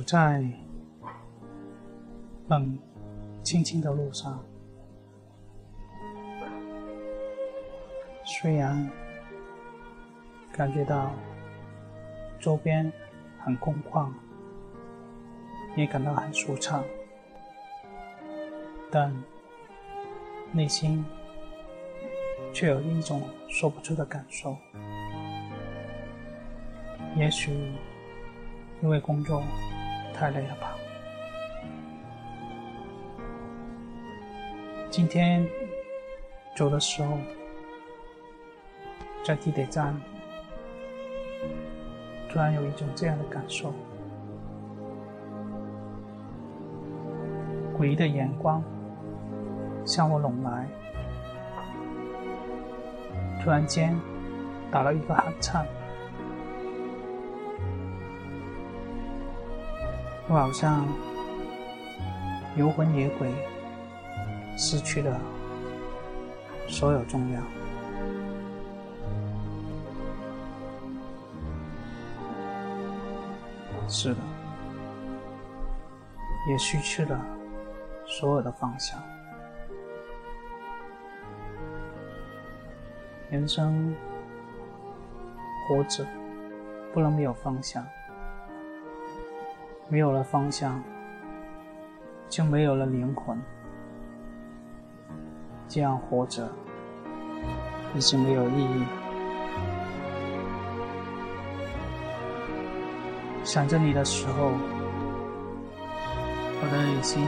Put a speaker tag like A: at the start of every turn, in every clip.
A: 走在冷清清的路上，虽然感觉到周边很空旷，也感到很舒畅，但内心却有一种说不出的感受。也许因为工作。太累了吧？今天走的时候，在地铁站，突然有一种这样的感受：诡异的眼光向我拢来，突然间打了一个寒颤。我好像游魂野鬼，失去了所有重量。是的，也失去了所有的方向。人生活着，不能没有方向。没有了方向，就没有了灵魂。这样活着已经没有意义。想着你的时候，我的内心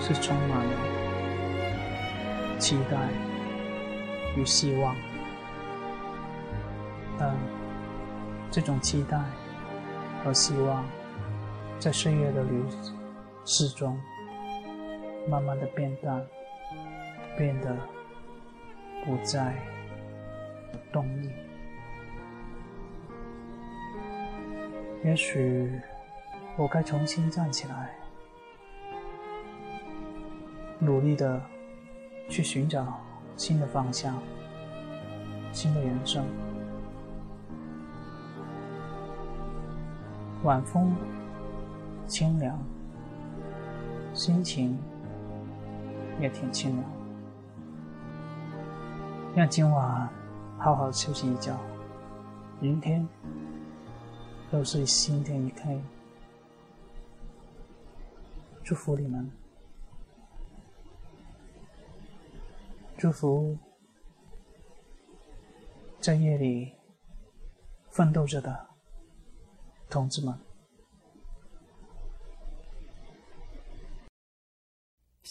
A: 是充满了期待与希望。但这种期待和希望。在岁月的流逝中，慢慢的变淡，变得不再有动力。也许我该重新站起来，努力的去寻找新的方向，新的人生。晚风。清凉，心情也挺清凉。让今晚好好休息一觉，明天又是新天一开。祝福你们，祝福在夜里奋斗着的同志们。